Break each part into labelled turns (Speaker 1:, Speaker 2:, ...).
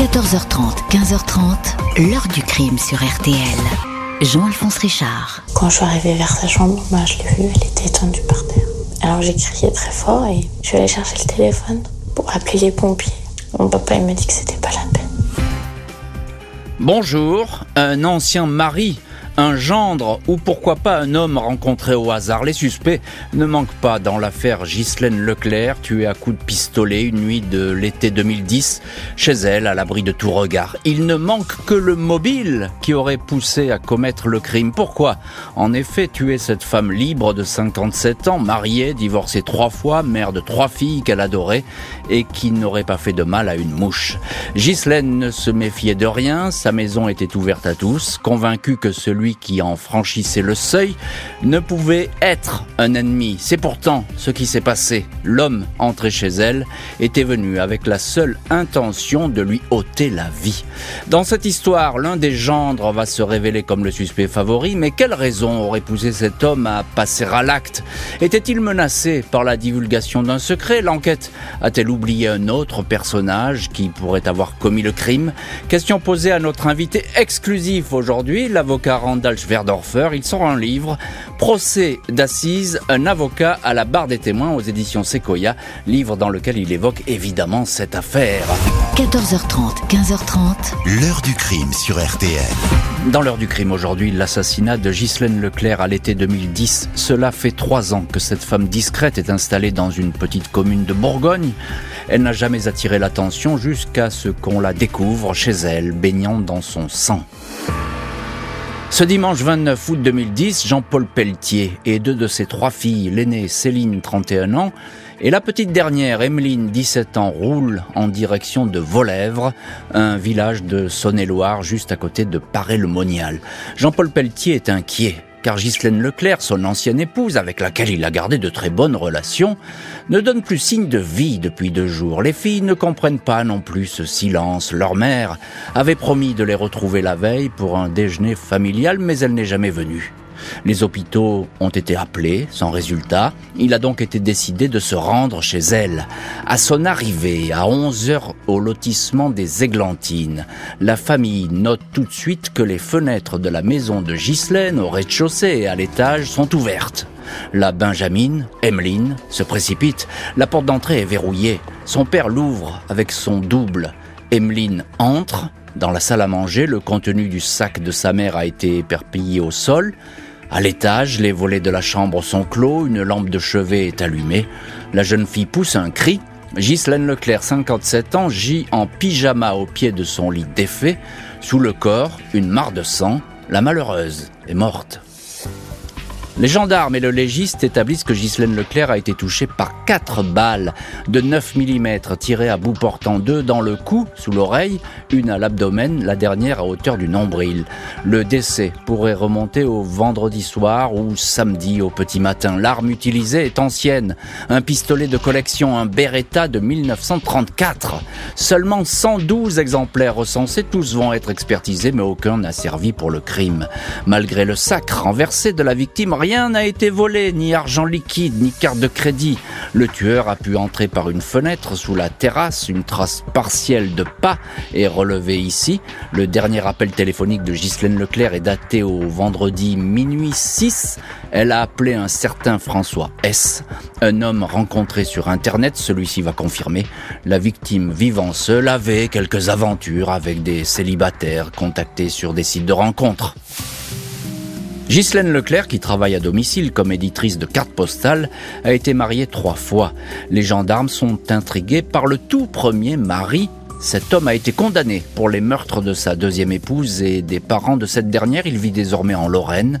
Speaker 1: 14h30, 15h30, l'heure du crime sur RTL. Jean-Alphonse Richard.
Speaker 2: Quand je suis arrivée vers sa chambre, bah, je l'ai vue, elle était étendue par terre. Alors j'ai crié très fort et je suis allée chercher le téléphone pour appeler les pompiers. Mon papa il m'a dit que c'était pas la peine.
Speaker 3: Bonjour, un ancien mari un gendre ou pourquoi pas un homme rencontré au hasard. Les suspects ne manquent pas dans l'affaire Ghislaine Leclerc, tuée à coups de pistolet une nuit de l'été 2010, chez elle, à l'abri de tout regard. Il ne manque que le mobile qui aurait poussé à commettre le crime. Pourquoi En effet, tuer cette femme libre de 57 ans, mariée, divorcée trois fois, mère de trois filles qu'elle adorait et qui n'aurait pas fait de mal à une mouche? Ghislaine ne se méfiait de rien, sa maison était ouverte à tous, convaincu que celui qui en franchissait le seuil ne pouvait être un ennemi. C'est pourtant ce qui s'est passé. L'homme entré chez elle était venu avec la seule intention de lui ôter la vie. Dans cette histoire, l'un des gendres va se révéler comme le suspect favori, mais quelle raison aurait poussé cet homme à passer à l'acte? Était-il menacé par la divulgation d'un secret? L'enquête a-t-elle oublié un autre personnage qui pourrait avoir commis le crime? Question posée à notre invité exclusif aujourd'hui, l'avocat Randall Schwerdorfer. Il sort un livre, Procès d'assises, un avocat à la barre des témoins aux éditions Sequoia, livre dans lequel il évoque évidemment cette affaire.
Speaker 1: 14h30, 15h30.
Speaker 4: L'heure du crime sur RTL.
Speaker 3: Dans l'heure du crime aujourd'hui, l'assassinat de Ghislaine Leclerc à l'été 2010. Cela fait trois ans que cette femme discrète est installée dans une petite commune de Bourgogne. Elle n'a jamais attiré l'attention jusqu'à ce qu'on la découvre chez elle, baignant dans son sang. Ce dimanche 29 août 2010, Jean-Paul Pelletier et deux de ses trois filles, l'aînée Céline, 31 ans, et la petite dernière, Emeline, 17 ans, roulent en direction de Volèvre, un village de Saône-et-Loire juste à côté de Paray-le-Monial. Jean-Paul Pelletier est inquiet car Ghislaine Leclerc, son ancienne épouse, avec laquelle il a gardé de très bonnes relations, ne donne plus signe de vie depuis deux jours. Les filles ne comprennent pas non plus ce silence. Leur mère avait promis de les retrouver la veille pour un déjeuner familial, mais elle n'est jamais venue. Les hôpitaux ont été appelés, sans résultat. Il a donc été décidé de se rendre chez elle. À son arrivée, à 11 heures au lotissement des Églantines, la famille note tout de suite que les fenêtres de la maison de Ghislaine au rez-de-chaussée et à l'étage sont ouvertes. La Benjamine, Emmeline, se précipite. La porte d'entrée est verrouillée. Son père l'ouvre avec son double. Emmeline entre. Dans la salle à manger, le contenu du sac de sa mère a été éperpillé au sol. À l'étage, les volets de la chambre sont clos, une lampe de chevet est allumée. La jeune fille pousse un cri. Ghislaine Leclerc, 57 ans, gît en pyjama au pied de son lit défait. Sous le corps, une mare de sang. La malheureuse est morte. Les gendarmes et le légiste établissent que Ghislaine Leclerc a été touchée par quatre balles de 9 mm tirées à bout portant deux dans le cou, sous l'oreille, une à l'abdomen, la dernière à hauteur du nombril. Le décès pourrait remonter au vendredi soir ou samedi au petit matin. L'arme utilisée est ancienne, un pistolet de collection, un Beretta de 1934. Seulement 112 exemplaires recensés, tous vont être expertisés, mais aucun n'a servi pour le crime. Malgré le sac renversé de la victime, Rien n'a été volé, ni argent liquide, ni carte de crédit. Le tueur a pu entrer par une fenêtre sous la terrasse. Une trace partielle de pas est relevée ici. Le dernier appel téléphonique de Ghislaine Leclerc est daté au vendredi minuit 6. Elle a appelé un certain François S. Un homme rencontré sur Internet, celui-ci va confirmer. La victime vivant seule avait quelques aventures avec des célibataires contactés sur des sites de rencontres. Ghislaine Leclerc, qui travaille à domicile comme éditrice de cartes postales, a été mariée trois fois. Les gendarmes sont intrigués par le tout premier mari. Cet homme a été condamné pour les meurtres de sa deuxième épouse et des parents de cette dernière. Il vit désormais en Lorraine.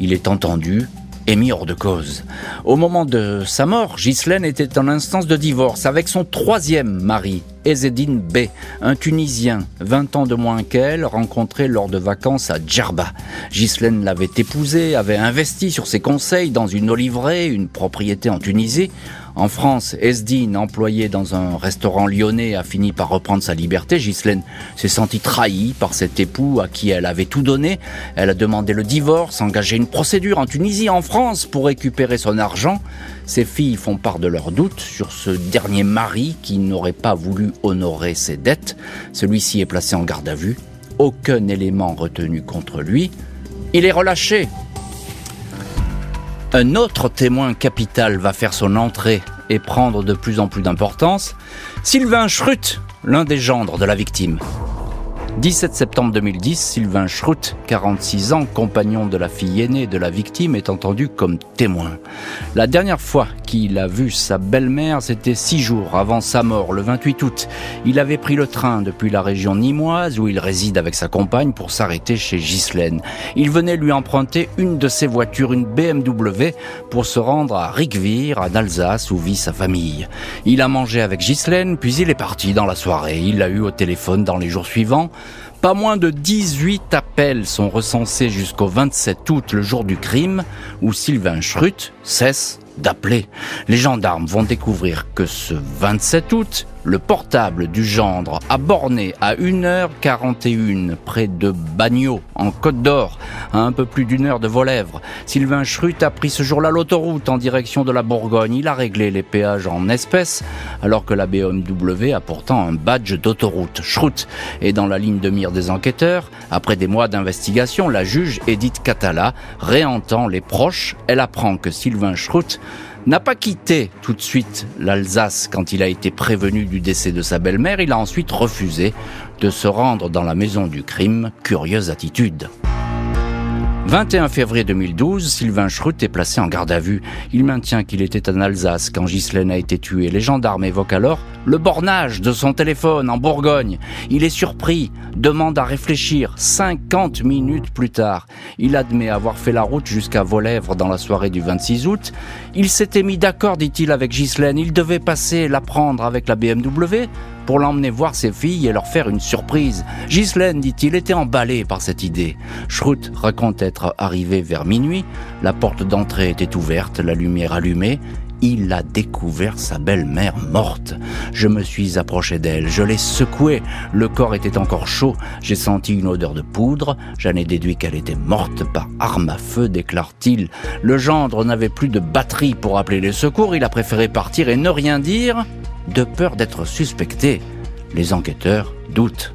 Speaker 3: Il est entendu et mis hors de cause. Au moment de sa mort, Ghislaine était en instance de divorce avec son troisième mari, Ezedine B, un Tunisien, 20 ans de moins qu'elle, rencontré lors de vacances à Djerba. Ghislaine l'avait épousé, avait investi sur ses conseils dans une oliveraie, une propriété en Tunisie. En France, Esdine, employé dans un restaurant lyonnais, a fini par reprendre sa liberté. Ghislaine s'est sentie trahie par cet époux à qui elle avait tout donné. Elle a demandé le divorce, engagé une procédure en Tunisie, en France, pour récupérer son argent. Ses filles font part de leurs doutes sur ce dernier mari qui n'aurait pas voulu honorer ses dettes. Celui-ci est placé en garde à vue. Aucun élément retenu contre lui. Il est relâché. Un autre témoin capital va faire son entrée et prendre de plus en plus d'importance. Sylvain Schrut, l'un des gendres de la victime. 17 septembre 2010, Sylvain Schrut, 46 ans, compagnon de la fille aînée de la victime, est entendu comme témoin. La dernière fois qu'il a vu sa belle-mère, c'était six jours avant sa mort, le 28 août. Il avait pris le train depuis la région nimoise, où il réside avec sa compagne, pour s'arrêter chez Ghislaine. Il venait lui emprunter une de ses voitures, une BMW, pour se rendre à Riquevire, en Alsace, où vit sa famille. Il a mangé avec Ghislaine, puis il est parti dans la soirée. Il l'a eu au téléphone dans les jours suivants. Pas moins de 18 appels sont recensés jusqu'au 27 août, le jour du crime, où Sylvain Schrut cesse d'appeler. Les gendarmes vont découvrir que ce 27 août, le portable du gendre a borné à 1h41 près de Bagnols, en Côte d'Or, à un peu plus d'une heure de Volèvre. Sylvain Schrut a pris ce jour-là l'autoroute en direction de la Bourgogne. Il a réglé les péages en espèces, alors que la BMW a pourtant un badge d'autoroute. Schrut est dans la ligne de mire des enquêteurs. Après des mois d'investigation, la juge Edith Catala réentend les proches. Elle apprend que Sylvain Schrut n'a pas quitté tout de suite l'Alsace quand il a été prévenu du décès de sa belle-mère. Il a ensuite refusé de se rendre dans la maison du crime. Curieuse attitude. 21 février 2012, Sylvain Schrut est placé en garde à vue. Il maintient qu'il était en Alsace quand Ghislaine a été tuée. Les gendarmes évoquent alors le bornage de son téléphone en Bourgogne. Il est surpris, demande à réfléchir. 50 minutes plus tard, il admet avoir fait la route jusqu'à Volèvre dans la soirée du 26 août. Il s'était mis d'accord, dit-il, avec Ghislaine. Il devait passer la prendre avec la BMW pour l'emmener voir ses filles et leur faire une surprise. Ghislaine, dit-il, était emballé par cette idée. Schrut raconte être arrivé vers minuit. La porte d'entrée était ouverte, la lumière allumée. Il a découvert sa belle-mère morte. Je me suis approché d'elle, je l'ai secouée. Le corps était encore chaud. J'ai senti une odeur de poudre. J'en ai déduit qu'elle était morte par arme à feu, déclare-t-il. Le gendre n'avait plus de batterie pour appeler les secours. Il a préféré partir et ne rien dire de peur d'être suspecté. Les enquêteurs doutent.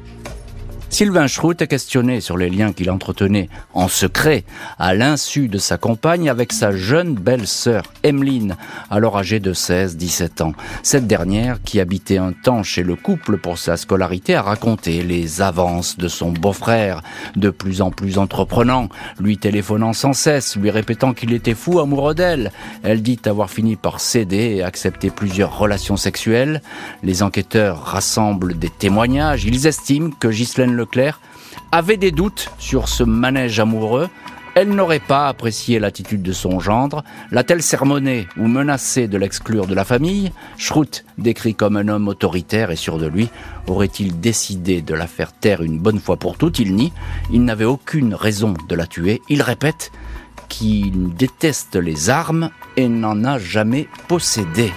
Speaker 3: Sylvain Schrut est questionné sur les liens qu'il entretenait en secret à l'insu de sa compagne avec sa jeune belle-sœur Emmeline, alors âgée de 16-17 ans. Cette dernière, qui habitait un temps chez le couple pour sa scolarité, a raconté les avances de son beau-frère, de plus en plus entreprenant, lui téléphonant sans cesse, lui répétant qu'il était fou amoureux d'elle. Elle dit avoir fini par céder et accepter plusieurs relations sexuelles. Les enquêteurs rassemblent des témoignages. Ils estiment que Ghislaine Leclerc avait des doutes sur ce manège amoureux. Elle n'aurait pas apprécié l'attitude de son gendre. L'a-t-elle sermonné ou menacé de l'exclure de la famille? Schrut, décrit comme un homme autoritaire et sûr de lui, aurait-il décidé de la faire taire une bonne fois pour toutes? Il nie. Il n'avait aucune raison de la tuer. Il répète qu'il déteste les armes et n'en a jamais possédé.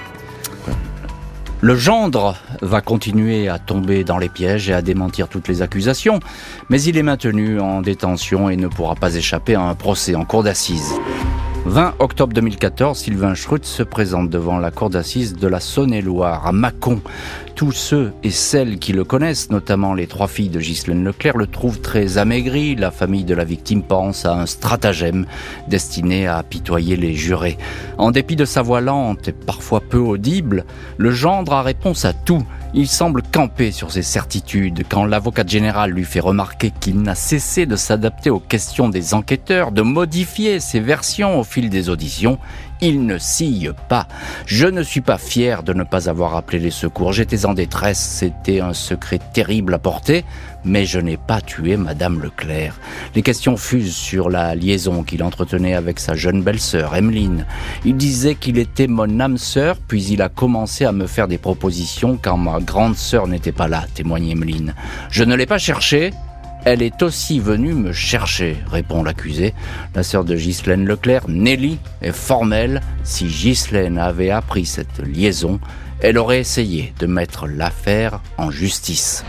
Speaker 3: Le gendre va continuer à tomber dans les pièges et à démentir toutes les accusations, mais il est maintenu en détention et ne pourra pas échapper à un procès en cour d'assises. 20 octobre 2014, Sylvain Schrut se présente devant la cour d'assises de la Saône-et-Loire, à Mâcon. Tous ceux et celles qui le connaissent, notamment les trois filles de Ghislaine Leclerc, le trouvent très amaigri. La famille de la victime pense à un stratagème destiné à apitoyer les jurés. En dépit de sa voix lente et parfois peu audible, le gendre a réponse à tout. Il semble camper sur ses certitudes quand l'avocat général lui fait remarquer qu'il n'a cessé de s'adapter aux questions des enquêteurs, de modifier ses versions au fil des auditions. Il ne sille pas. Je ne suis pas fier de ne pas avoir appelé les secours. J'étais en détresse. C'était un secret terrible à porter. Mais je n'ai pas tué Madame Leclerc. Les questions fusent sur la liaison qu'il entretenait avec sa jeune belle-sœur, Emmeline. Il disait qu'il était mon âme sœur, puis il a commencé à me faire des propositions quand ma grande sœur n'était pas là, témoigne Emmeline. Je ne l'ai pas cherché, Elle est aussi venue me chercher, répond l'accusé. La sœur de Ghislaine Leclerc, Nelly, est formelle. Si Ghislaine avait appris cette liaison, elle aurait essayé de mettre l'affaire en justice.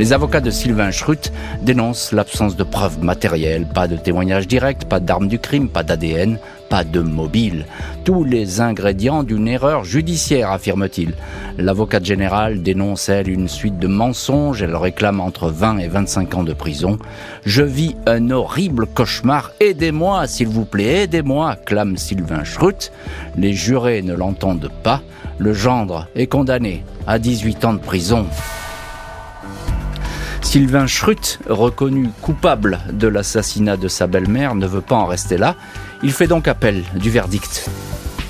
Speaker 3: Les avocats de Sylvain Schrut dénoncent l'absence de preuves matérielles, pas de témoignages directs, pas d'armes du crime, pas d'ADN, pas de mobile. Tous les ingrédients d'une erreur judiciaire, affirme-t-il. L'avocate générale dénonce, elle, une suite de mensonges. Elle réclame entre 20 et 25 ans de prison. Je vis un horrible cauchemar. Aidez-moi, s'il vous plaît, aidez-moi, clame Sylvain Schrut. Les jurés ne l'entendent pas. Le gendre est condamné à 18 ans de prison. Sylvain Schrut, reconnu coupable de l'assassinat de sa belle-mère, ne veut pas en rester là. Il fait donc appel du verdict.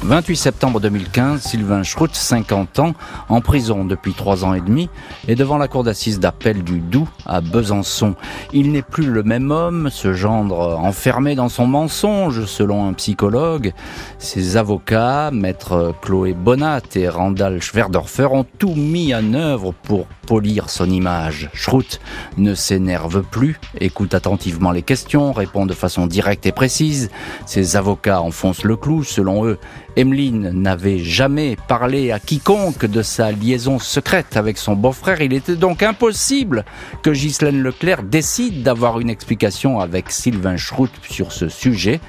Speaker 3: 28 septembre 2015, Sylvain Schrut, 50 ans, en prison depuis trois ans et demi, est devant la cour d'assises d'appel du Doubs à Besançon. Il n'est plus le même homme, ce gendre enfermé dans son mensonge, selon un psychologue. Ses avocats, maître Chloé Bonat et Randall Schwerdorfer, ont tout mis en œuvre pour polir son image. Schrut ne s'énerve plus, écoute attentivement les questions, répond de façon directe et précise. Ses avocats enfoncent le clou, selon eux. Emeline n'avait jamais parlé à quiconque de sa liaison secrète avec son beau-frère. Il était donc impossible que Ghislaine Leclerc décide d'avoir une explication avec Sylvain Schrut sur ce sujet.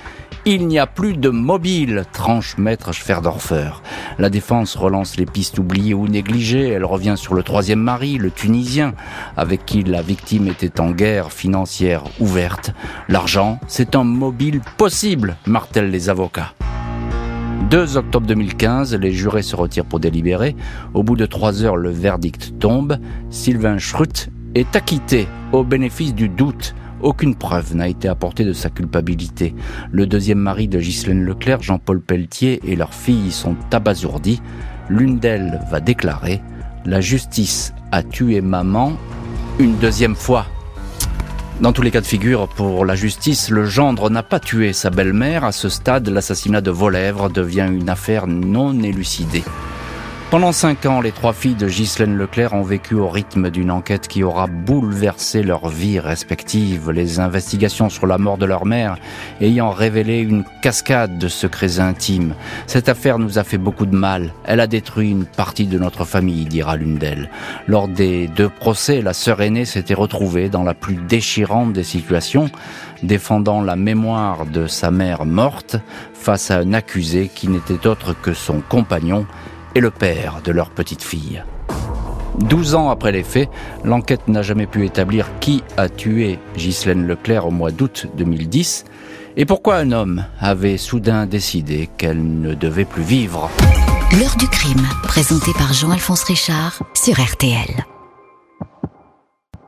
Speaker 3: Il n'y a plus de mobile, tranche maître Schwerdorfer. La défense relance les pistes oubliées ou négligées. Elle revient sur le troisième mari, le Tunisien, avec qui la victime était en guerre financière ouverte. L'argent, c'est un mobile possible, martèlent les avocats. 2 octobre 2015, les jurés se retirent pour délibérer. Au bout de trois heures, le verdict tombe. Sylvain Schrut est acquitté au bénéfice du doute. Aucune preuve n'a été apportée de sa culpabilité. Le deuxième mari de Ghislaine Leclerc, Jean-Paul Pelletier, et leur fille sont abasourdis. L'une d'elles va déclarer La justice a tué maman une deuxième fois. Dans tous les cas de figure, pour la justice, le gendre n'a pas tué sa belle-mère. À ce stade, l'assassinat de Volèvre devient une affaire non élucidée. Pendant cinq ans, les trois filles de Ghislaine Leclerc ont vécu au rythme d'une enquête qui aura bouleversé leur vie respective, les investigations sur la mort de leur mère ayant révélé une cascade de secrets intimes. Cette affaire nous a fait beaucoup de mal. Elle a détruit une partie de notre famille, dira l'une d'elles. Lors des deux procès, la sœur aînée s'était retrouvée dans la plus déchirante des situations, défendant la mémoire de sa mère morte face à un accusé qui n'était autre que son compagnon et le père de leur petite fille. Douze ans après les faits, l'enquête n'a jamais pu établir qui a tué Ghislaine Leclerc au mois d'août 2010 et pourquoi un homme avait soudain décidé qu'elle ne devait plus vivre.
Speaker 1: L'heure du crime, présenté par Jean-Alphonse Richard sur RTL.